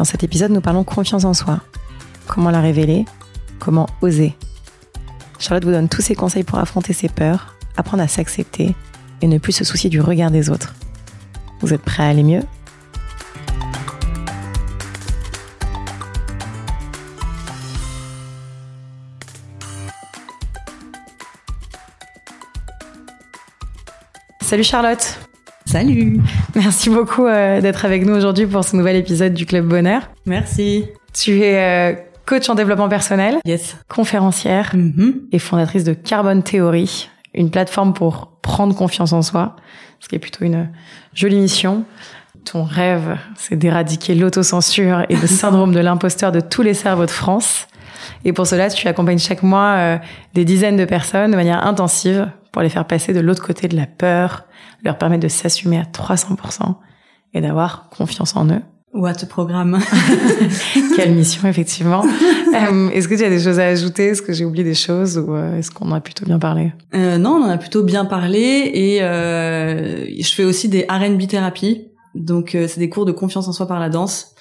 Dans cet épisode, nous parlons confiance en soi. Comment la révéler? Comment oser? Charlotte vous donne tous ses conseils pour affronter ses peurs, apprendre à s'accepter et ne plus se soucier du regard des autres. Vous êtes prêts à aller mieux? Salut Charlotte Salut Merci beaucoup euh, d'être avec nous aujourd'hui pour ce nouvel épisode du Club Bonheur. Merci Tu es euh, coach en développement personnel, Yes conférencière Mhm. et fondatrice de Carbone Theory, une plateforme pour prendre confiance en soi, ce qui est plutôt une jolie mission. Ton rêve, c'est d'éradiquer l'autocensure et le syndrome de l'imposteur de tous les cerveaux de France. Et pour cela, tu accompagnes chaque mois euh, des dizaines de personnes de manière intensive pour les faire passer de l'autre côté de la peur, leur permettre de s'assumer à 300% et d'avoir confiance en eux. What programme Quelle mission, effectivement. Euh, est-ce que tu as des choses à ajouter? Est-ce que j'ai oublié des choses ou euh, est-ce qu'on a plutôt bien parlé? Euh, Non, on en a plutôt bien parlé et euh, je fais aussi des R&B thérapie. Donc c'est des cours de confiance en soi par la danse.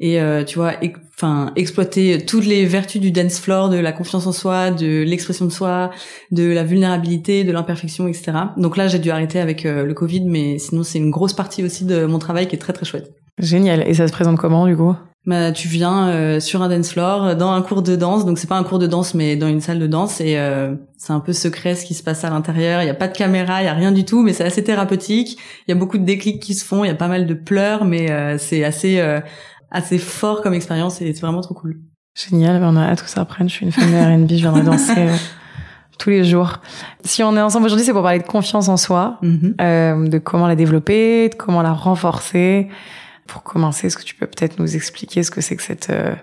Et euh, tu vois, enfin exploiter toutes les vertus du dance floor, de la confiance en soi, de l'expression de soi, de la vulnérabilité, de l'imperfection, etc. Donc là, j'ai dû arrêter avec euh, le Covid, mais sinon c'est une grosse partie aussi de mon travail qui est très très chouette. Génial. Et ça se présente comment, du coup? Bah, tu viens euh, sur un dance floor, dans un cours de danse, donc c'est pas un cours de danse, mais dans une salle de danse, et euh, c'est un peu secret ce qui se passe à l'intérieur. Il y a pas de caméra, il y a rien du tout, mais c'est assez thérapeutique. Il y a beaucoup de déclics qui se font, il y a pas mal de pleurs, mais euh, c'est assez euh, assez fort comme expérience et c'est vraiment trop cool. Génial. Ben, on a hâte que ça reprenne. Je suis une fan de R&B. Je viendrai danser euh, tous les jours. Si on est ensemble aujourd'hui, c'est pour parler de confiance en soi, Mhm. euh, de comment la développer, de comment la renforcer. Pour commencer, est-ce que tu peux peut-être nous expliquer ce que c'est que cette euh,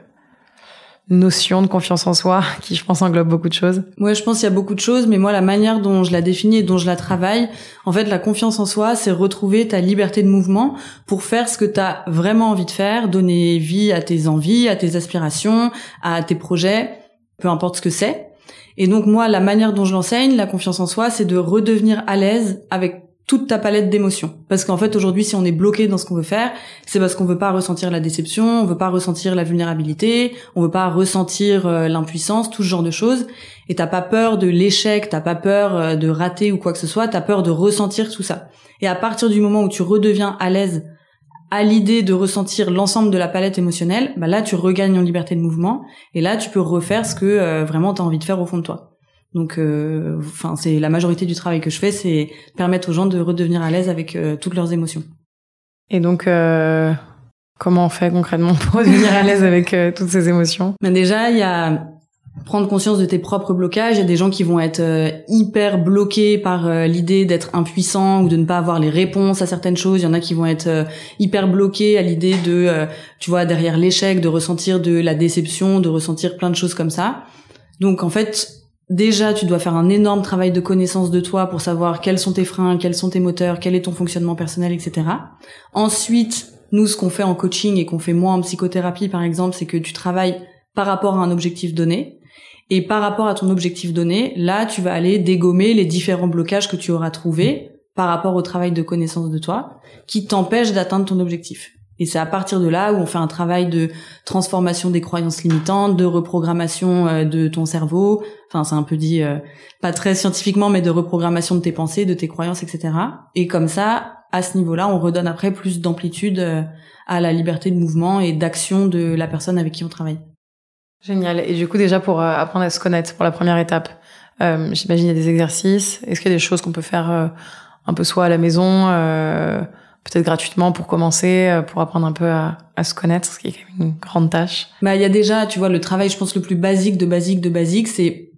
notion de confiance en soi, qui je pense englobe beaucoup de choses Ouais, je pense qu'il y a beaucoup de choses, mais moi, la manière dont je la définis et dont je la travaille, en fait, la confiance en soi, c'est retrouver ta liberté de mouvement pour faire ce que tu as vraiment envie de faire, donner vie à tes envies, à tes aspirations, à tes projets, peu importe ce que c'est. Et donc, moi, la manière dont je l'enseigne, la confiance en soi, c'est de redevenir à l'aise avec toute ta palette d'émotions. Parce qu'en fait, aujourd'hui, si on est bloqué dans ce qu'on veut faire, c'est parce qu'on veut pas ressentir la déception, on veut pas ressentir la vulnérabilité, on veut pas ressentir euh, l'impuissance, tout ce genre de choses. Et t'as pas peur de l'échec, t'as pas peur euh, de rater ou quoi que ce soit, t'as peur de ressentir tout ça. Et à partir du moment où tu redeviens à l'aise à l'idée de ressentir l'ensemble de la palette émotionnelle, bah là tu regagnes en liberté de mouvement et là tu peux refaire ce que euh, vraiment t'as envie de faire au fond de toi. Donc, euh, enfin, c'est la majorité du travail que je fais, c'est permettre aux gens de redevenir à l'aise avec euh, toutes leurs émotions. Et donc, euh, comment on fait concrètement pour devenir à l'aise avec toutes ces émotions? Mais déjà, il y a prendre conscience de tes propres blocages. Il y a des gens qui vont être hyper bloqués par l'idée d'être impuissant ou de ne pas avoir les réponses à certaines choses. Il y en a qui vont être hyper bloqués à l'idée de, tu vois, derrière l'échec, de ressentir de la déception, de ressentir plein de choses comme ça. Donc en fait, déjà, tu dois faire un énorme travail de connaissance de toi pour savoir quels sont tes freins, quels sont tes moteurs, quel est ton fonctionnement personnel, etc. Ensuite, nous, ce qu'on fait en coaching et qu'on fait moi en psychothérapie, par exemple, c'est que tu travailles par rapport à un objectif donné. Et par rapport à ton objectif donné, là, tu vas aller dégommer les différents blocages que tu auras trouvés par rapport au travail de connaissance de toi qui t'empêchent d'atteindre ton objectif. Et c'est à partir de là où on fait un travail de transformation des croyances limitantes, de reprogrammation euh, de ton cerveau. Enfin, c'est un peu dit euh, pas très scientifiquement, mais de reprogrammation de tes pensées, de tes croyances, etc. Et comme ça, à ce niveau-là, on redonne après plus d'amplitude euh, à la liberté de mouvement et d'action de la personne avec qui on travaille. Génial. Et du coup, déjà pour euh, apprendre à se connaître, pour la première étape, j'imagine il y a des exercices. Est-ce qu'il y a des choses qu'on peut faire euh, un peu soit à la maison, peut-être gratuitement pour commencer, euh, pour apprendre un peu à, à se connaître, ce qui est quand même une grande tâche. Bah, il y a déjà, tu vois, le travail, je pense, le plus basique de basique de basique, c'est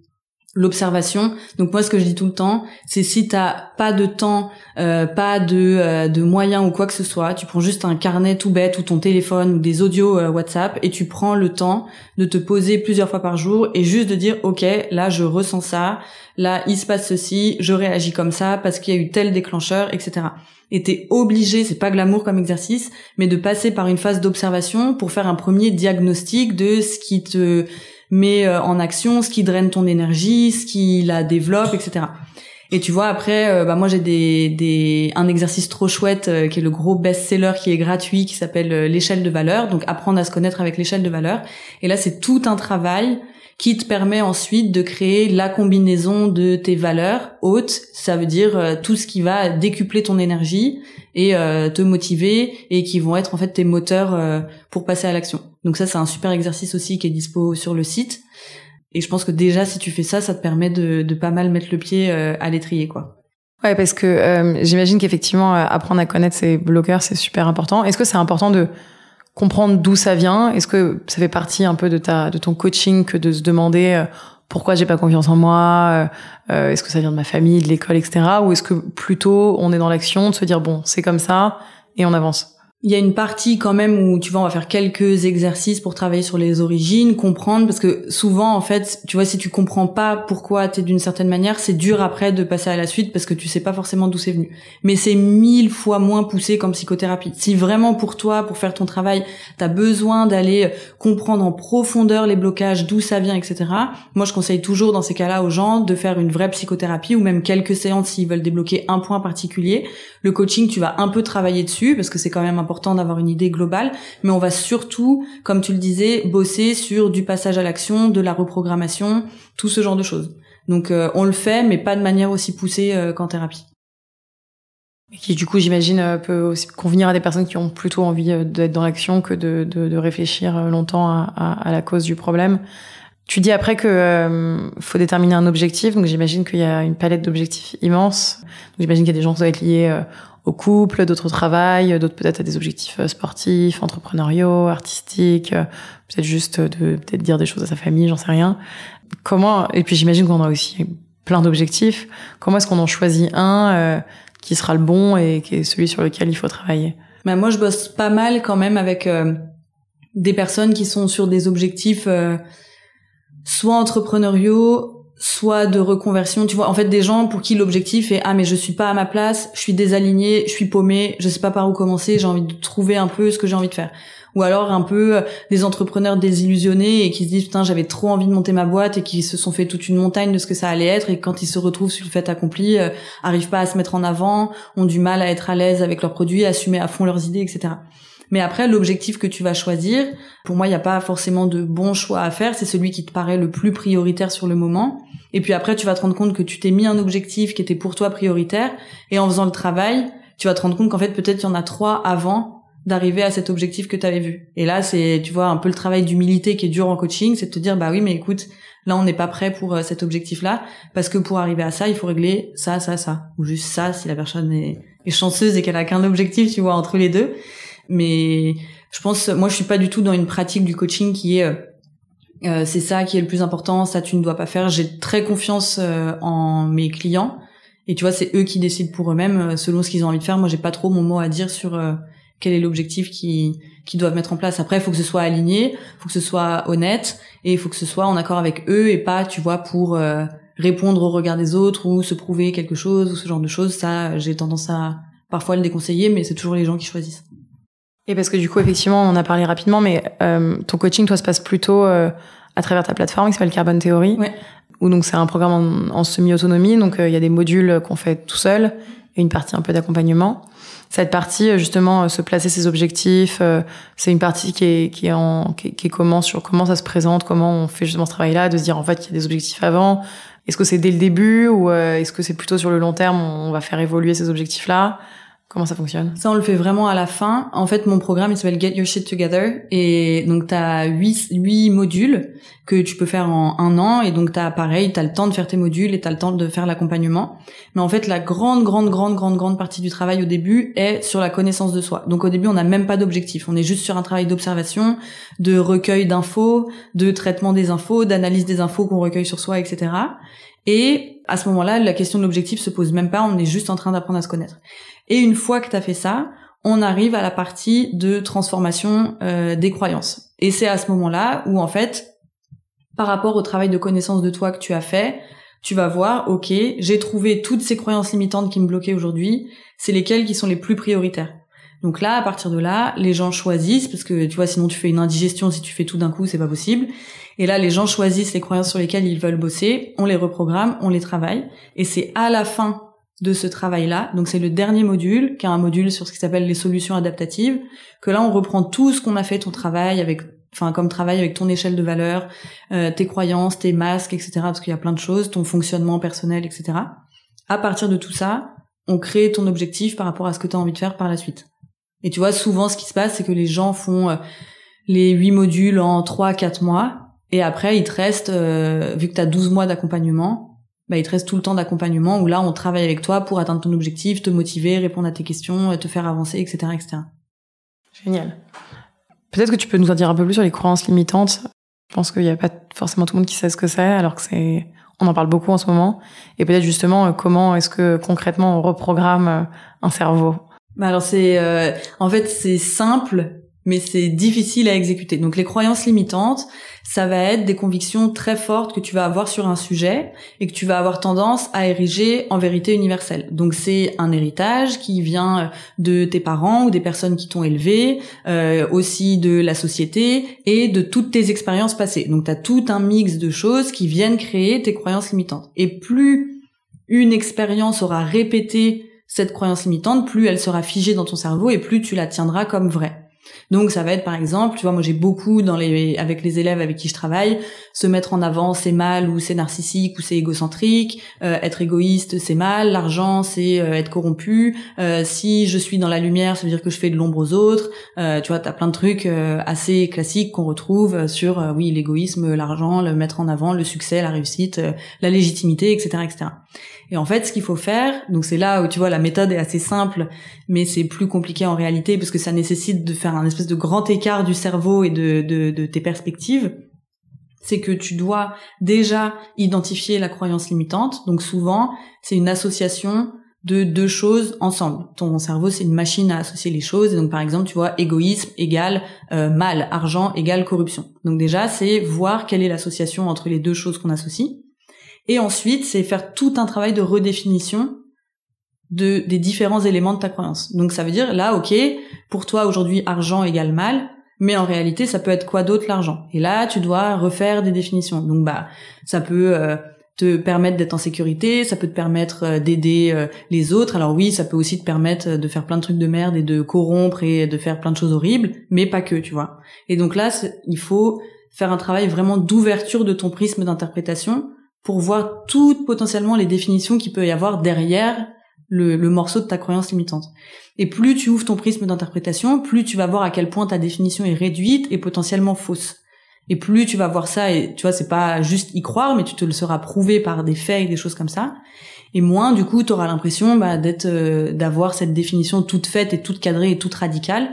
l'observation. Donc moi, ce que je dis tout le temps, c'est si t'as pas de temps, euh, pas de, euh, de moyens ou quoi que ce soit, tu prends juste un carnet tout bête ou ton téléphone ou des audios euh, WhatsApp et tu prends le temps de te poser plusieurs fois par jour et juste de dire, ok, là je ressens ça, là il se passe ceci, je réagis comme ça parce qu'il y a eu tel déclencheur, etc. Et t'es obligé, c'est pas glamour comme exercice, mais de passer par une phase d'observation pour faire un premier diagnostic de ce qui te mais euh, en action, ce qui draine ton énergie, ce qui la développe, etc. Et tu vois, après, euh, bah moi j'ai des, des un exercice trop chouette euh, qui est le gros best-seller qui est gratuit, qui s'appelle l'échelle de valeur. Donc apprendre à se connaître avec l'échelle de valeur. Et là, c'est tout un travail qui te permet ensuite de créer la combinaison de tes valeurs hautes. Ça veut dire tout ce qui va décupler ton énergie et te motiver et qui vont être en fait tes moteurs pour passer à l'action. Donc ça, c'est un super exercice aussi qui est dispo sur le site. Et je pense que déjà, si tu fais ça, ça te permet de, de pas mal mettre le pied euh, à l'étrier, quoi. Ouais, parce que euh, j'imagine qu'effectivement, euh, apprendre à connaître ses bloqueurs, c'est super important. Est-ce que c'est important de comprendre d'où ça vient Est-ce que ça fait partie un peu de ta de ton coaching que de se demander pourquoi j'ai pas confiance en moi Est-ce que ça vient de ma famille, de l'école, etc. Ou est-ce que plutôt on est dans l'action de se dire bon, c'est comme ça et on avance? Il y a une partie quand même où tu vois on va faire quelques exercices pour travailler sur les origines, comprendre parce que souvent en fait, tu vois si tu comprends pas pourquoi tu es d'une certaine manière, c'est dur après de passer à la suite parce que tu sais pas forcément d'où c'est venu. Mais c'est mille fois moins poussé comme psychothérapie. Si vraiment pour toi pour faire ton travail, tu as besoin d'aller comprendre en profondeur les blocages, d'où ça vient etc. Moi je conseille toujours dans ces cas-là aux gens de faire une vraie psychothérapie ou même quelques séances s'ils veulent débloquer un point particulier. Le coaching, tu vas un peu travailler dessus parce que c'est quand même important important d'avoir une idée globale, mais on va surtout, comme tu le disais, bosser sur du passage à l'action, de la reprogrammation, tout ce genre de choses. Donc euh, on le fait, mais pas de manière aussi poussée euh, qu'en thérapie. Qui du coup, j'imagine, euh, peut aussi convenir à des personnes qui ont plutôt envie d'être dans l'action que de, réfléchir longtemps à, la cause du problème. Tu dis après que faut déterminer un objectif, donc j'imagine qu'il y a une palette d'objectifs immense. j'imagine qu'il y a des gens qui doivent être liés au couple, d'autres au travail, d'autres peut-être à des objectifs euh, sportifs, entrepreneuriaux, artistiques, euh, peut-être juste de peut-être dire des choses à sa famille, j'en sais rien. Comment et puis j'imagine qu'on a aussi plein d'objectifs. Comment est-ce qu'on en choisit un euh, qui sera le bon et qui est celui sur lequel il faut travailler? Bah moi je bosse pas mal quand même avec des personnes qui sont sur des objectifs soit entrepreneuriaux soit de reconversion, tu vois, en fait des gens pour qui l'objectif est ah mais je suis pas à ma place, je suis désaligné, je suis paumé, je sais pas par où commencer, j'ai envie de trouver un peu ce que j'ai envie de faire. Ou alors un peu euh, des entrepreneurs désillusionnés et qui se disent putain j'avais trop envie de monter ma boîte et qui se sont fait toute une montagne de ce que ça allait être et quand ils se retrouvent sur le fait accompli, euh, arrivent pas à se mettre en avant, ont du mal à être à l'aise avec leurs produits, à assumer à fond leurs idées, etc. Mais après, l'objectif que tu vas choisir, pour moi, il n'y a pas forcément de bon choix à faire. C'est celui qui te paraît le plus prioritaire sur le moment. Et puis après, tu vas te rendre compte que tu t'es mis un objectif qui était pour toi prioritaire. Et en faisant le travail, tu vas te rendre compte qu'en fait, peut-être il y en a trois avant d'arriver à cet objectif que tu avais vu. Et là, c'est, tu vois, un peu le travail d'humilité qui est dur en coaching, c'est de te dire, bah oui, mais écoute, là, on n'est pas prêt pour euh, cet objectif-là, parce que pour arriver à ça, il faut régler ça, ça, ça, ou juste ça, si la personne est, est chanceuse et qu'elle a qu'un objectif, tu vois, entre les deux. Mais je pense, moi, je suis pas du tout dans une pratique du coaching qui est euh, euh, c'est ça qui est le plus important, ça tu ne dois pas faire. J'ai très confiance euh, en mes clients et tu vois, c'est eux qui décident pour eux-mêmes selon ce qu'ils ont envie de faire. Moi, j'ai pas trop mon mot à dire sur quel est l'objectif qu'ils qui doivent mettre en place. Après, il faut que ce soit aligné, faut que ce soit honnête et il faut que ce soit en accord avec eux et pas, tu vois, pour répondre au regard des autres ou se prouver quelque chose ou ce genre de choses. Ça, j'ai tendance à parfois le déconseiller, mais c'est toujours les gens qui choisissent. Et parce que du coup, effectivement, on en a parlé rapidement, mais euh, ton coaching, toi, se passe plutôt euh, à travers ta plateforme qui s'appelle Carbon Theory, ouais. où donc c'est un programme en, semi-autonomie, donc euh, il y a des modules qu'on fait tout seul et une partie un peu d'accompagnement. Cette partie, justement, se placer ses objectifs, c'est une partie qui est qui est en qui, qui est comment sur comment ça se présente, comment on fait justement ce travail-là, de se dire en fait qu'il y a des objectifs avant. Est-ce que c'est dès le début ou est-ce que c'est plutôt sur le long terme, on va faire évoluer ces objectifs-là? Comment ça fonctionne? Ça, on le fait vraiment à la fin. En fait, mon programme, il s'appelle Get Your Shit Together. Et donc, tu as huit, huit modules que tu peux faire en un an. Et donc, tu as pareil, tu as le temps de faire tes modules et tu as le temps de faire l'accompagnement. Mais en fait, la grande, grande, grande, grande, grande partie du travail au début est sur la connaissance de soi. Donc, au début, on n'a même pas d'objectif. On est juste sur un travail d'observation, de recueil d'infos, de traitement des infos, d'analyse des infos qu'on recueille sur soi, etc. Et à ce moment-là, la question de l'objectif se pose même pas, on est juste en train d'apprendre à se connaître. Et une fois que tu as fait ça, on arrive à la partie de transformation euh, des croyances. Et c'est à ce moment-là où en fait, par rapport au travail de connaissance de toi que tu as fait, tu vas voir, ok, j'ai trouvé toutes ces croyances limitantes qui me bloquaient aujourd'hui, c'est lesquelles qui sont les plus prioritaires. Donc là, à partir de là, les gens choisissent, parce que tu vois, sinon tu fais une indigestion si tu fais tout d'un coup, c'est pas possible. Et là, les gens choisissent les croyances sur lesquelles ils veulent bosser, on les reprogramme, on les travaille, et c'est à la fin de ce travail-là. Donc c'est le dernier module, qui est un module sur ce qui s'appelle les solutions adaptatives, que là on reprend tout ce qu'on a fait ton travail avec, enfin comme travail avec ton échelle de valeur, euh, tes croyances, tes masques, etc. Parce qu'il y a plein de choses, ton fonctionnement personnel, etc. À partir de tout ça, on crée ton objectif par rapport à ce que tu as envie de faire par la suite. Et tu vois, souvent ce qui se passe, c'est que les gens font euh, les huit modules en trois, quatre mois, et après il te reste, euh, vu que tu as 12 mois d'accompagnement, bah, il te reste tout le temps d'accompagnement où là, on travaille avec toi pour atteindre ton objectif, te motiver, répondre à tes questions, te faire avancer, etc., etc. Génial. Peut-être que tu peux nous en dire un peu plus sur les croyances limitantes. Je pense qu'il n'y a pas forcément tout le monde qui sait ce que c'est, alors que c'est, on en parle beaucoup en ce moment. Et peut-être justement, euh, comment est-ce que concrètement on reprogramme euh, un cerveau? Bah alors c'est, euh, en fait, c'est simple mais c'est difficile à exécuter. Donc les croyances limitantes, ça va être des convictions très fortes que tu vas avoir sur un sujet et que tu vas avoir tendance à ériger en vérité universelle. Donc c'est un héritage qui vient de tes parents ou des personnes qui t'ont élevé, euh, aussi de la société et de toutes tes expériences passées. Donc tu as tout un mix de choses qui viennent créer tes croyances limitantes. Et plus une expérience aura répété cette croyance limitante, plus elle sera figée dans ton cerveau et plus tu la tiendras comme vraie. Donc ça va être par exemple, tu vois, moi j'ai beaucoup avec les élèves avec qui je travaille, se mettre en avant c'est mal ou c'est narcissique ou c'est égocentrique, euh, être égoïste c'est mal, l'argent c'est euh, être corrompu, euh, si je suis dans la lumière ça veut dire que je fais de l'ombre aux autres, tu vois, t'as plein de trucs assez classiques qu'on retrouve sur oui l'égoïsme, l'argent, le mettre en avant, le succès, la réussite, la légitimité, etc., etc. Et en fait, ce qu'il faut faire, donc c'est là où tu vois la méthode est assez simple, mais c'est plus compliqué en réalité parce que ça nécessite de faire un espèce de grand écart du cerveau et de, de, de tes perspectives. C'est que tu dois déjà identifier la croyance limitante. Donc souvent, c'est une association de deux choses ensemble. Ton cerveau, c'est une machine à associer les choses. Et donc, par exemple, tu vois, égoïsme égale euh, mal, argent égale corruption. Donc déjà, c'est voir quelle est l'association entre les deux choses qu'on associe. Et ensuite, c'est faire tout un travail de redéfinition de, des différents éléments de ta croyance. Donc ça veut dire, là, ok, pour toi aujourd'hui, argent égale mal, mais en réalité, ça peut être quoi d'autre l'argent? Et là, tu dois refaire des définitions. Donc bah, ça peut euh, te permettre d'être en sécurité, ça peut te permettre euh, d'aider euh, les autres. Alors oui, ça peut aussi te permettre de faire plein de trucs de merde et de corrompre et de faire plein de choses horribles, mais pas que, tu vois. Et donc là, il faut faire un travail vraiment d'ouverture de ton prisme d'interprétation pour voir toutes potentiellement les définitions qu'il peut y avoir derrière le, morceau de ta croyance limitante. Et plus tu ouvres ton prisme d'interprétation, plus tu vas voir à quel point ta définition est réduite et potentiellement fausse. Et plus tu vas voir ça, et tu vois, c'est pas juste y croire, mais tu te le seras prouvé par des faits et des choses comme ça. Et moins, du coup, tu auras l'impression bah, d'être, euh, d'avoir cette définition toute faite et toute cadrée et toute radicale.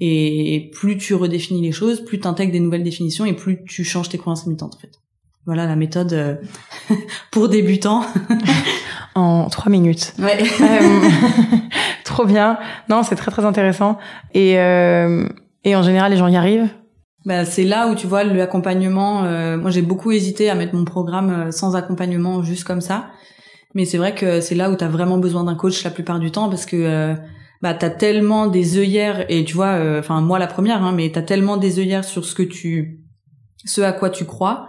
Et plus tu redéfinis les choses, plus tu intègres des nouvelles définitions et plus tu changes tes croyances limitantes, en fait. Voilà la méthode euh, pour débutants. en trois minutes. Ouais. Euh, trop bien. Non, c'est très très intéressant. Et euh, et en général, les gens y arrivent? Bah, c'est là où tu vois l'accompagnement. moi, j'ai beaucoup hésité à mettre mon programme sans accompagnement, juste comme ça. Mais c'est vrai que c'est là où tu as vraiment besoin d'un coach la plupart du temps parce que bah t'as tellement des œillères et tu vois, enfin moi la première, hein, mais t'as tellement des œillères sur ce que tu, ce à quoi tu crois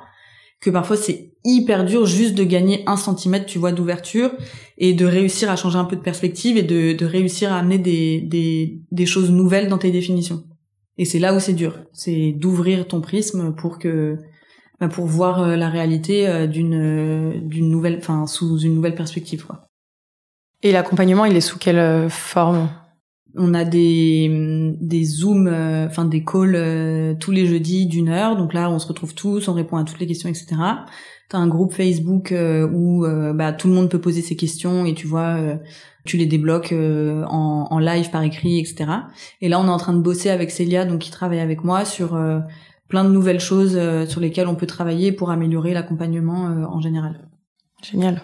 que parfois c'est hyper dur juste de gagner un centimètre, tu vois, d'ouverture et de réussir à changer un peu de perspective et de, de réussir à amener des, des, des choses nouvelles dans tes définitions. Et c'est là où c'est dur, c'est d'ouvrir ton prisme pour que bah, pour voir euh, la réalité euh, d'une euh, d'une nouvelle, enfin sous une nouvelle perspective, quoi. Et l'accompagnement, il est sous quelle forme? On a des des zooms, euh, enfin des calls euh, tous les jeudis d'une heure. Donc là, on se retrouve tous, on répond à toutes les questions, etc. T'as un groupe Facebook euh, où bah, tout le monde peut poser ses questions et tu vois, tu les débloques en, en, live par écrit, etc. Et là, on est en train de bosser avec Célia, donc qui travaille avec moi sur plein de nouvelles choses sur lesquelles on peut travailler pour améliorer l'accompagnement en général. Génial.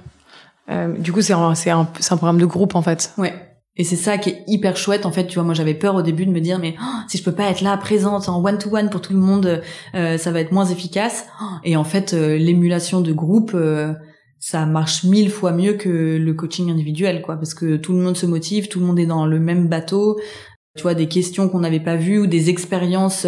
du coup, c'est un, un, un programme de groupe en fait. Ouais. Et c'est ça qui est hyper chouette en fait. Tu vois, moi j'avais peur au début de me dire mais oh, si je peux pas être là présente en one to one pour tout le monde, euh, ça va être moins efficace. Et en fait, euh, l'émulation de groupe, euh, ça marche mille fois mieux que le coaching individuel, quoi, parce que tout le monde se motive, tout le monde est dans le même bateau. Tu vois, des questions qu'on n'avait pas vues ou des expériences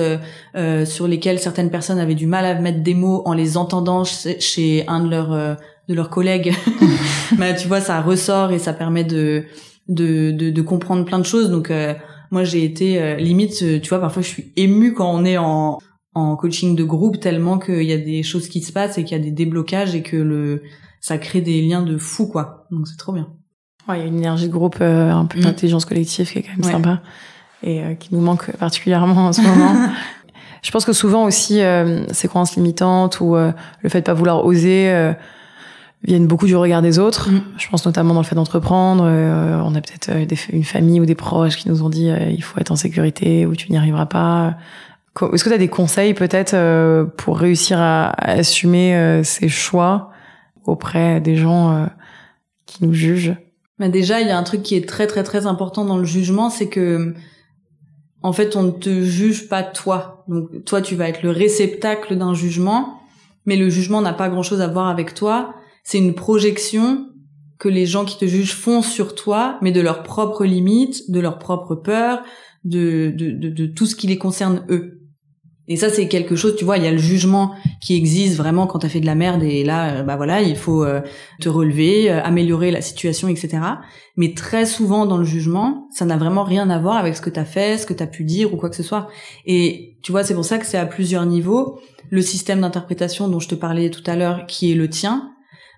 sur lesquelles certaines personnes avaient du mal à mettre des mots en les entendant chez un de leurs de leurs collègues. bah, tu vois, ça ressort et ça permet de de, de, de comprendre plein de choses. Donc euh, moi j'ai été euh, limite, euh, tu vois, parfois je suis émue quand on est en, en coaching de groupe tellement qu'il y a des choses qui se passent et qu'il y a des déblocages et que le ça crée des liens de fou quoi. Donc c'est trop bien. Ouais, il y a une énergie de groupe, un peu mm. d'intelligence collective qui est quand même sympa et qui nous manque particulièrement en ce moment. Je pense que souvent aussi, ces croyances limitantes ou le fait de pas vouloir oser, viennent beaucoup du regard des autres. Mm. Je pense notamment dans le fait d'entreprendre. Euh, on a peut-être euh, une famille ou des proches qui nous ont dit euh, il faut être en sécurité ou tu n'y arriveras pas. Est-ce que tu as des conseils peut-être pour réussir à, assumer ces choix auprès des gens qui nous jugent? Mais déjà, il y a un truc qui est très très très important dans le jugement, c'est que en fait, on ne te juge pas toi. Donc toi, tu vas être le réceptacle d'un jugement, mais le jugement n'a pas grand-chose à voir avec toi c'est une projection que les gens qui te jugent font sur toi, mais de leurs propres limites, de leurs propres peurs, de, de, de, tout ce qui les concerne eux. Et ça, c'est quelque chose, tu vois, il y a le jugement qui existe vraiment quand t'as fait de la merde et là, euh, bah voilà, il faut euh, te relever, euh, améliorer la situation, etc. Mais très souvent dans le jugement, ça n'a vraiment rien à voir avec ce que t'as fait, ce que t'as pu dire ou quoi que ce soit. Et tu vois, c'est pour ça que c'est à plusieurs niveaux. Le système d'interprétation dont je te parlais tout à l'heure, qui est le tien,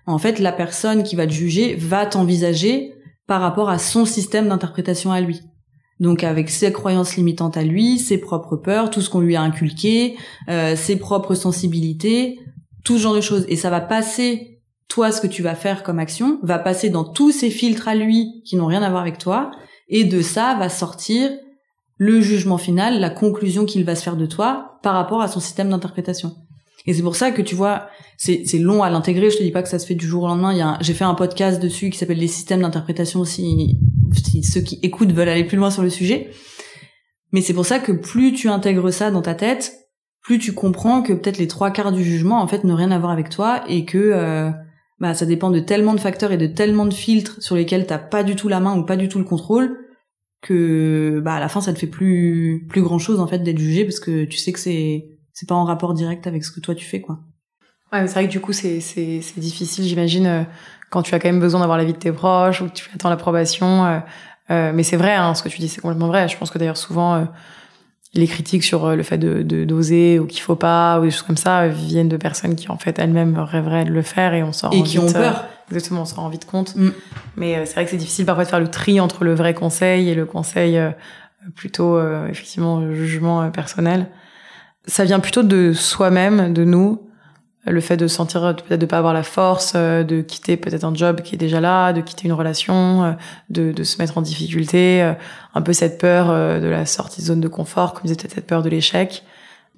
en fait, la personne qui va te juger va t'envisager par rapport à son système d'interprétation à lui. Donc avec ses croyances limitantes à lui, ses propres peurs, tout ce qu'on lui a inculqué, euh, ses propres sensibilités, tout ce genre de choses. Et ça va passer, toi, ce que tu vas faire comme action, va passer dans tous ces filtres à lui qui n'ont rien à voir avec toi. Et de ça va sortir le jugement final, la conclusion qu'il va se faire de toi par rapport à son système d'interprétation. Et c'est pour ça que tu vois, c'est, long à l'intégrer. Je te dis pas que ça se fait du jour au lendemain. J'ai fait un podcast dessus qui s'appelle les systèmes d'interprétation si, si ceux qui écoutent veulent aller plus loin sur le sujet. Mais c'est pour ça que plus tu intègres ça dans ta tête, plus tu comprends que peut-être les trois quarts du jugement en fait n'ont rien à voir avec toi et que euh, bah ça dépend de tellement de facteurs et de tellement de filtres sur lesquels t'as pas du tout la main ou pas du tout le contrôle que bah à la fin ça te fait plus plus grand chose en fait d'être jugé parce que tu sais que c'est c'est pas en rapport direct avec ce que toi tu fais quoi. Ouais, c'est vrai que du coup c'est c'est c'est difficile, j'imagine euh, quand tu as quand même besoin d'avoir l'avis de tes proches ou que tu attends l'approbation. Euh, euh, mais c'est vrai, hein, ce que tu dis, c'est complètement vrai. Je pense que d'ailleurs souvent les critiques sur le fait de d'oser ou qu'il faut pas ou des choses comme ça viennent de personnes qui en fait elles-mêmes rêveraient de le faire et on s'en et qui ont peur. exactement, on s'en rend vite compte. Mm. Mais c'est vrai que c'est difficile parfois de faire le tri entre le vrai conseil et le conseil plutôt effectivement jugement personnel ça vient plutôt de soi-même, de nous. Le fait de sentir peut-être de pas avoir la force, euh, de quitter peut-être un job qui est déjà là, de quitter une relation, euh, de, de se mettre en difficulté, euh, un peu cette peur de la sortie de zone de confort, comme disait peut-être cette peur de l'échec.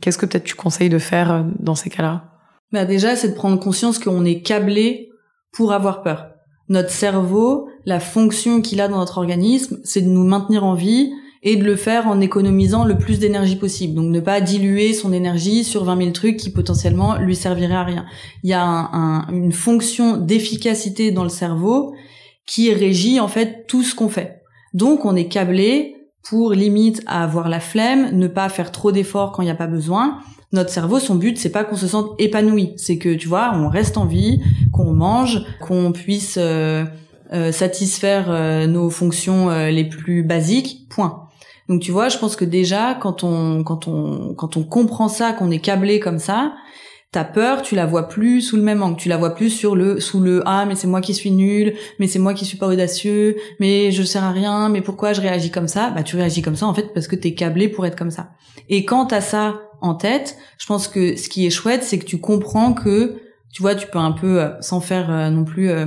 Qu'est-ce que peut-être tu conseilles de faire dans ces cas-là? Bah déjà, c'est de prendre conscience qu'on est câblé pour avoir peur. Notre cerveau, la fonction qu'il a dans notre organisme, c'est de nous maintenir en vie, et de le faire en économisant le plus d'énergie possible. Donc ne pas diluer son énergie sur 20 000 trucs qui potentiellement lui serviraient à rien. Il y a un, une fonction d'efficacité dans le cerveau qui régit en fait tout ce qu'on fait. Donc on est câblé pour limite à avoir la flemme, ne pas faire trop d'efforts quand il n'y a pas besoin. Notre cerveau, son but, c'est pas qu'on se sente épanoui, c'est que tu vois, on reste en vie, qu'on mange, qu'on puisse euh, euh, satisfaire euh, nos fonctions les plus basiques. Point. Donc tu vois, je pense que déjà quand on quand on quand on comprend ça, qu'on est câblé comme ça, ta peur, tu la vois plus sous le même angle. Tu la vois plus sur le sous le ah mais c'est moi qui suis nul, mais c'est moi qui suis pas audacieux, mais je sers à rien, mais pourquoi je réagis comme ça? Bah tu réagis comme ça en fait parce que t'es câblé pour être comme ça. Et quand t'as ça en tête, je pense que ce qui est chouette, c'est que tu comprends que tu vois, tu peux un peu euh, sans faire euh, non plus euh,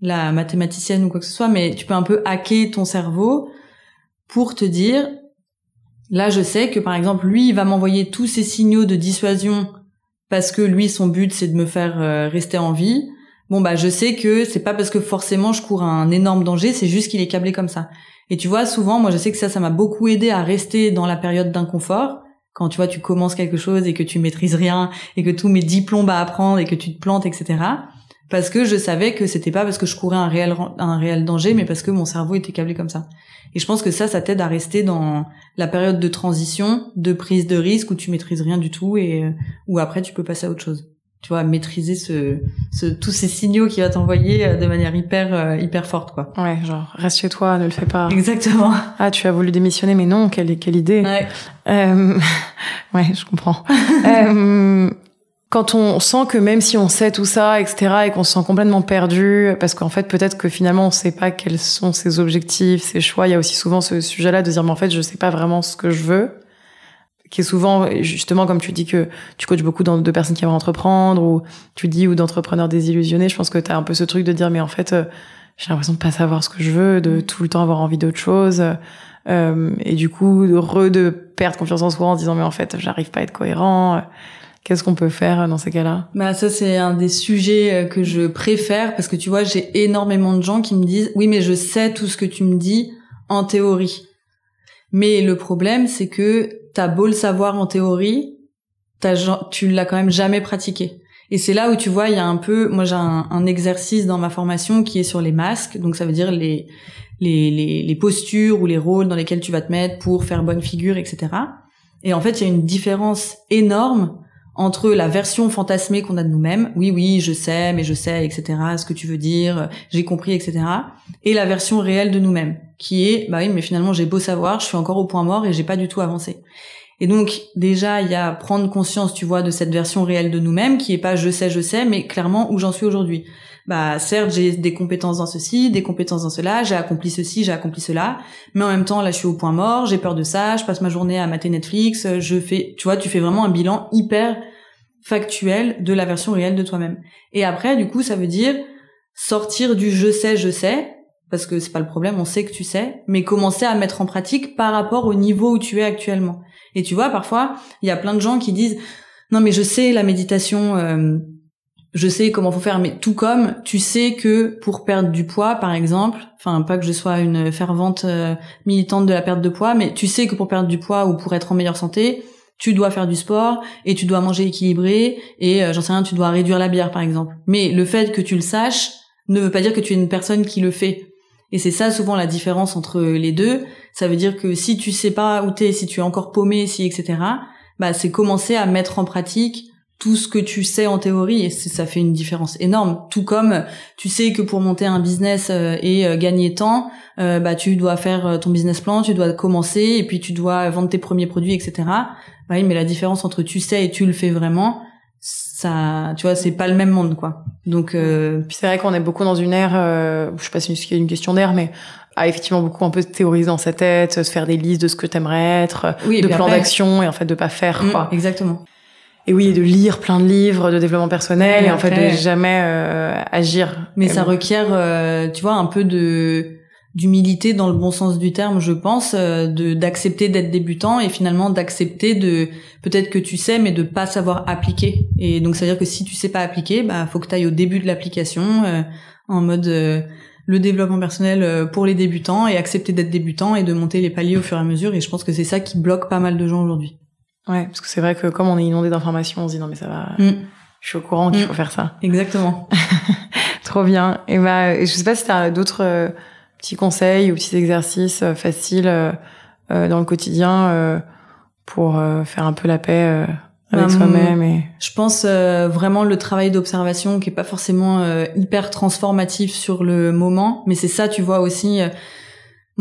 la mathématicienne ou quoi que ce soit, mais tu peux un peu hacker ton cerveau pour te dire là je sais que par exemple lui il va m'envoyer tous ces signaux de dissuasion parce que lui son but c'est de me faire euh, rester en vie. Bon bah je sais que c'est pas parce que forcément je cours un énorme danger, c'est juste qu'il est câblé comme ça. Et tu vois souvent moi je sais que ça ça m'a beaucoup aidé à rester dans la période d'inconfort quand tu vois tu commences quelque chose et que tu maîtrises rien et que tous mes diplômes à apprendre et que tu te plantes etc parce que je savais que c'était pas parce que je courais un réel un réel danger mais parce que mon cerveau était câblé comme ça. Et je pense que ça ça t'aide à rester dans la période de transition de prise de risque où tu maîtrises rien du tout et euh, où après tu peux passer à autre chose. Tu vois maîtriser ce, ce tous ces signaux qu'il va t'envoyer euh, de manière hyper euh, hyper forte quoi. Ouais genre reste chez toi ne le fais pas. Exactement. Ah tu as voulu démissionner mais non quelle quelle idée. Ouais, euh, ouais je comprends. Euh, quand on sent que même si on sait tout ça, etc., et qu'on se sent complètement perdu, parce qu'en fait, peut-être que finalement, on sait pas quels sont ses objectifs, ses choix. Il y a aussi souvent ce sujet-là de dire, mais en fait, je sais pas vraiment ce que je veux. Qui est souvent, justement, comme tu dis que tu coaches beaucoup de personnes qui aimeraient entreprendre, ou tu dis, ou d'entrepreneurs désillusionnés. Je pense que tu as un peu ce truc de dire, mais en fait, euh, j'ai l'impression de pas savoir ce que je veux, de tout le temps avoir envie d'autre chose. Euh, et du coup, re de perdre confiance en soi en disant, mais en fait, j'arrive pas à être cohérent. Qu'est-ce qu'on peut faire dans ces cas-là? Bah ça c'est un des sujets euh, que je préfère parce que tu vois j'ai énormément de gens qui me disent oui mais je sais tout ce que tu me dis en théorie. Mais le problème c'est que t'as beau le savoir en théorie, t'as, tu l'as quand même jamais pratiqué. Et c'est là où tu vois il y a un peu, moi j'ai un, exercice dans ma formation qui est sur les masques, donc ça veut dire les les, les postures ou les rôles dans lesquels tu vas te mettre pour faire bonne figure, etc. Et en fait il y a une différence énorme entre la version fantasmée qu'on a de nous-mêmes, oui oui je sais mais je sais etc ce que tu veux dire j'ai compris etc et la version réelle de nous-mêmes qui est bah oui mais finalement j'ai beau savoir je suis encore au point mort et j'ai pas du tout avancé et donc déjà il y a prendre conscience tu vois de cette version réelle de nous-mêmes qui est pas je sais je sais mais clairement où j'en suis aujourd'hui bah certes j'ai des compétences dans ceci, des compétences dans cela, j'ai accompli ceci, j'ai accompli cela, mais en même temps là je suis au point mort, j'ai peur de ça, je passe ma journée à mater Netflix, je fais, tu vois, tu fais vraiment un bilan hyper factuel de la version réelle de toi-même. Et après du coup ça veut dire sortir du je sais je sais parce que c'est pas le problème, on sait que tu sais, mais commencer à mettre en pratique par rapport au niveau où tu es actuellement. Et tu vois, parfois, il y a plein de gens qui disent non mais je sais la méditation, euh, je sais comment faut faire, mais tout comme tu sais que pour perdre du poids, par exemple, enfin pas que je sois une fervente euh, militante de la perte de poids, mais tu sais que pour perdre du poids ou pour être en meilleure santé, tu dois faire du sport et tu dois manger équilibré et euh, j'en sais rien, tu dois réduire la bière par exemple. Mais le fait que tu le saches ne veut pas dire que tu es une personne qui le fait. Et c'est ça souvent la différence entre les deux. Ça veut dire que si tu sais pas où t'es, si tu es encore paumé, si etc. Bah c'est commencer à mettre en pratique tout ce que tu sais en théorie et ça fait une différence énorme. Tout comme tu sais que pour monter un business euh, et euh, gagner temps, euh, bah tu dois faire ton business plan, tu dois commencer et puis tu dois vendre tes premiers produits, etc. Bah oui, mais la différence entre tu sais et tu le fais vraiment, ça, tu vois, c'est pas le même monde, quoi. Donc, euh... puis c'est vrai qu'on est beaucoup dans une ère, euh, je sais pas si c'est une question d'air, mais à effectivement beaucoup un peu théoriser dans sa tête, se faire des listes de ce que t'aimerais être, oui, de plans d'action et en fait de pas faire, mmh, quoi. Exactement et oui, de lire plein de livres de développement personnel et, et en fait de jamais euh, agir. Mais et ça bon. requiert, euh, tu vois, un peu de d'humilité dans le bon sens du terme, je pense, euh, de d'accepter d'être débutant et finalement d'accepter de peut-être que tu sais mais de pas savoir appliquer. Et donc ça veut dire que si tu sais pas appliquer, bah faut que tu ailles au début de l'application euh, en mode euh, le développement personnel pour les débutants et accepter d'être débutant et de monter les paliers au fur et à mesure et je pense que c'est ça qui bloque pas mal de gens aujourd'hui. Ouais, parce que c'est vrai que comme on est inondé d'informations, on se dit non mais ça va, mm. je suis au courant qu'il mm. faut faire ça. Exactement. Trop bien. Et bah, je sais pas si t'as d'autres euh, petits conseils ou petits exercices euh, faciles euh, dans le quotidien pour faire un peu la paix avec bah, soi-même. Et... Je pense vraiment le travail d'observation qui est pas forcément hyper transformatif sur le moment, mais c'est ça, tu vois aussi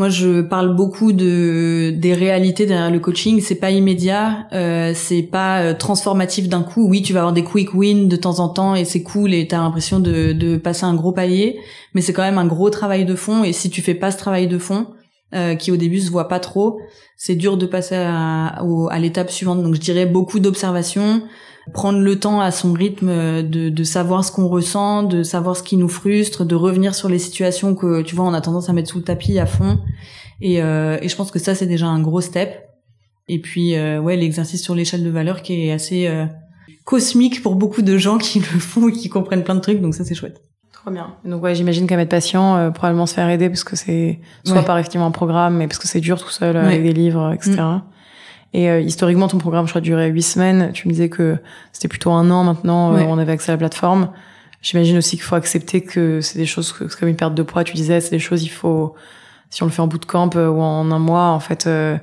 Moi, je parle beaucoup de des réalités derrière le coaching. C'est pas immédiat, euh, c'est pas euh, transformatif d'un coup. Oui, tu vas avoir des quick wins de temps en temps et c'est cool et t'as l'impression de, de passer un gros palier, mais c'est quand même un gros travail de fond. Et si tu fais pas ce travail de fond, euh, qui au début se voit pas trop, c'est dur de passer à, à l'étape suivante. Donc, je dirais beaucoup d'observation, prendre le temps à son rythme de, de savoir ce qu'on ressent, de savoir ce qui nous frustre, de revenir sur les situations que tu vois on a tendance à mettre sous le tapis à fond. Et, euh, et je pense que ça c'est déjà un gros step. Et puis euh, ouais l'exercice sur l'échelle de valeur qui est assez euh, cosmique pour beaucoup de gens qui le font et qui comprennent plein de trucs. Donc ça c'est chouette. Trop bien. Donc ouais, j'imagine qu'à mettre patient, euh, probablement se faire aider parce que c'est soit Ouais. par effectivement un programme, mais parce que c'est dur tout seul euh, avec des livres, etc. Et euh, historiquement, ton programme, je crois, durait huit semaines. Tu me disais que c'était plutôt un an maintenant. euh, Ouais. on avait accès à la plateforme. J'imagine aussi qu'il faut accepter que c'est des choses, que comme une perte de poids. Tu disais, c'est des choses, il faut, si on le fait en bootcamp euh, ou en un mois, en fait, euh,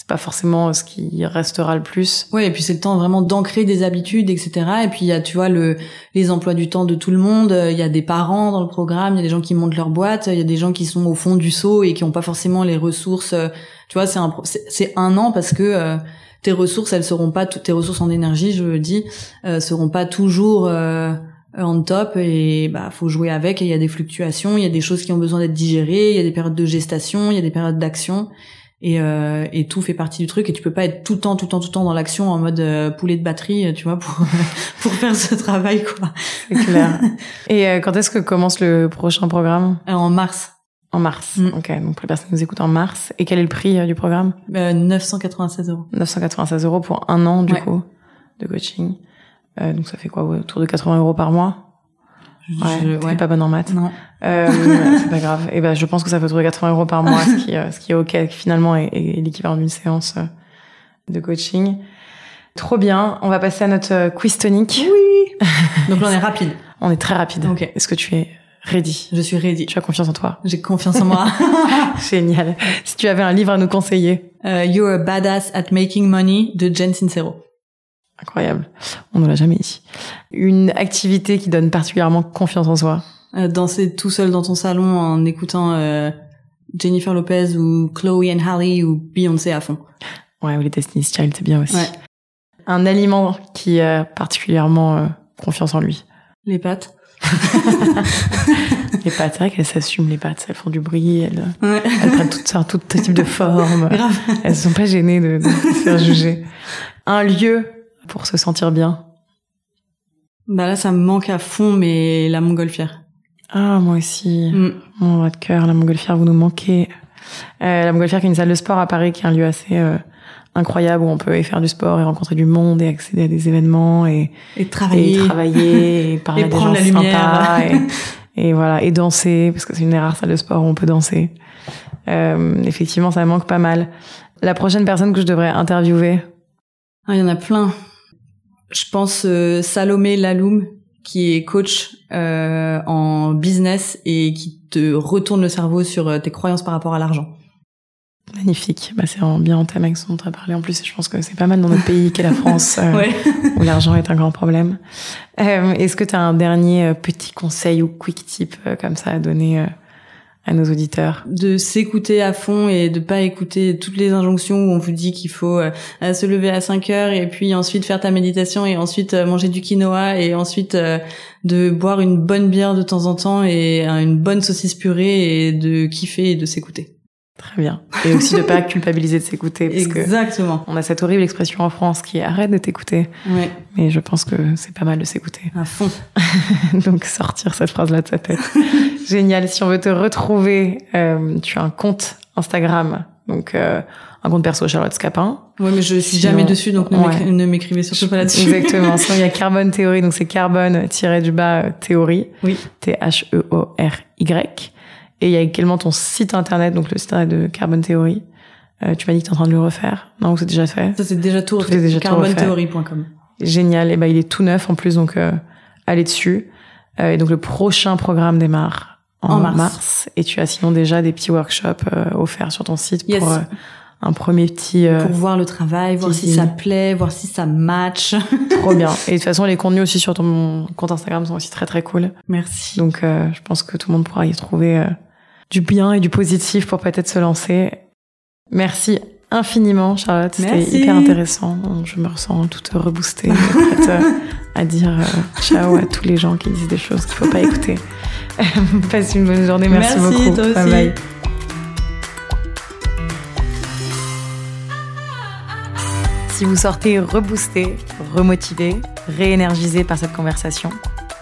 c'est pas forcément ce qui restera le plus. Ouais, et puis c'est le temps vraiment d'ancrer des habitudes, etc. Et puis il y a, tu vois, le les emplois du temps de tout le monde. Euh, Il y a des parents dans le programme, il y a des gens qui montent leur boîte, il y a des gens qui sont au fond du seau et qui ont pas forcément les ressources. euh, Tu vois, c'est un c'est un an parce que euh, tes ressources, elles seront pas tes ressources en énergie, je le dis, euh, seront pas toujours euh, on top et bah faut jouer avec. Et il y a des fluctuations, il y a des choses qui ont besoin d'être digérées, il y a des périodes de gestation, il y a des périodes d'action. Et, euh, et tout fait partie du truc et tu peux pas être tout le temps tout le temps tout le temps dans l'action en mode euh, poulet de batterie tu vois pour pour faire ce travail quoi C'est clair. Et euh, quand est-ce que commence le prochain programme? Alors, en mars En mars. Mm. Ok, donc pour les personnes qui nous écoutent en mars. Et quel est le prix euh, du programme? Euh, 996 euros 996 euros pour un an, du Ouais. coup, de coaching. Euh, donc ça fait quoi? Autour de 80 euros par mois Ouais, Je- t'es pas bonne en maths. non Euh, c'est pas grave. Et ben, je pense que ça autour de 80 euros par mois, ce qui, euh, ce qui est ok, finalement est, est l'équivalent d'une séance euh, de coaching. Trop bien. On va passer à notre euh, quiz tonique. oui donc là on est rapide On est très rapide. Ok. Est-ce que tu es ready? Je suis ready Tu as confiance en toi? J'ai confiance en moi Génial. Si tu avais un livre à nous conseiller. You're a badass at making money de Jen Sincero Incroyable. On ne l'a jamais dit. Une activité qui donne particulièrement confiance en soi. Euh, danser tout seul dans ton salon en écoutant euh, Jennifer Lopez ou Chloe and Halle ou Beyoncé à fond Ouais, ou les Destiny's Child, c'est bien aussi. Ouais. Un aliment qui a particulièrement euh, confiance en lui. les pâtes Les pâtes, c'est vrai qu'elles s'assument, les pâtes. Elles font du bruit, elles, ouais elles prennent toutes sortes, tout type de formes. grave Elles sont pas gênées de, de se faire juger. Un lieu pour se sentir bien. bah là ça me manque à fond mais la montgolfière Ah, moi aussi. Mm. Mon droit de cœur, la montgolfière, vous nous manquez. Euh, la montgolfière qui est une salle de sport à Paris, qui est un lieu assez euh, incroyable où on peut y faire du sport et rencontrer du monde et accéder à des événements et, et travailler et travailler et parler Et à des gens la sympas et, et voilà et danser parce que c'est une des rares salles de sport où on peut danser. Euh, effectivement, ça me manque pas mal. La prochaine personne que je devrais interviewer, Ah, il y en a plein. Je pense euh, Salomé Laloum, qui est coach euh, en business et qui te retourne le cerveau sur euh, tes croyances par rapport à l'argent. magnifique. Bah, c'est en- bien en thème avec ce dont tu as parlé en plus. Et je pense que c'est pas mal dans notre pays qu'est la France. euh, Ouais. où l'argent est un grand problème. Euh, Est-ce que tu as un dernier petit conseil ou quick tip euh, comme ça à donner à nos auditeurs De s'écouter à fond et de pas écouter toutes les injonctions où on vous dit qu'il faut euh, se lever à 5 heures et puis ensuite faire ta méditation et ensuite euh, manger du quinoa et ensuite euh, de boire une bonne bière de temps en temps et une bonne saucisse purée et de kiffer et de s'écouter. Très bien. Et aussi de pas culpabiliser de s'écouter parce que Exactement. on a cette horrible expression en France qui est arrête de t'écouter. Ouais, Mais je pense que c'est pas mal de s'écouter. à fond. Donc sortir cette phrase-là de sa tête. Génial. Si on veut te retrouver, euh, tu as un compte Instagram, donc euh, un compte perso Charlotte Scapin. Ouais, mais je suis Sinon- jamais dessus, donc ne Ouais. m'écri- ne m'écrivez surtout pas là-dessus. Exactement. Sinon il y a Carbone Théorie, donc c'est carbone du bas euh, théorie. Oui. T-H-E-O-R-Y. Et il y a également ton site internet, donc le site internet de Carbone Théorie. Euh, tu m'as dit que tu es en train de le refaire. Non, ou c'est déjà fait. Ça, c'est déjà tout Tout refait. Carbontheory.com. Génial. Et ben, il est tout neuf en plus, donc euh, allez dessus. Euh, et donc le prochain programme démarre en, En mars. mars. Et tu as sinon déjà des petits workshops euh, offerts sur ton site Yes. pour euh, un premier petit. euh, Pour voir le travail, voir si si. ça plaît, voir si ça match. trop bien. Et de toute façon, les contenus aussi sur ton compte Instagram sont aussi très très cool. Merci. Donc euh, je pense que tout le monde pourra y trouver euh, du bien et du positif pour peut-être se lancer. Merci infiniment, Charlotte. C'était hyper intéressant. Je me ressens toute reboostée, prête euh, à dire euh, ciao à tous les gens qui disent des choses qu'il faut pas écouter. Passe une bonne journée. Merci, beaucoup. Toi aussi. Bye bye. Si vous sortez reboosté, remotivé, réénergisé par cette conversation,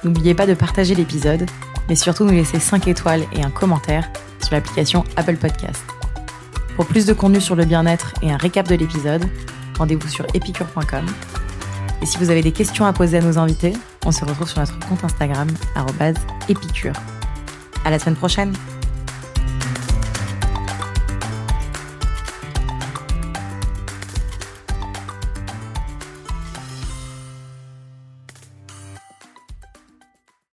n'oubliez pas de partager l'épisode, mais surtout nous laisser 5 étoiles et un commentaire sur l'application Apple Podcast. Pour plus de contenu sur le bien-être et un récap de l'épisode, rendez-vous sur epicure.com. Et si vous avez des questions à poser à nos invités, on se retrouve sur notre compte Instagram, épicure. À la semaine prochaine!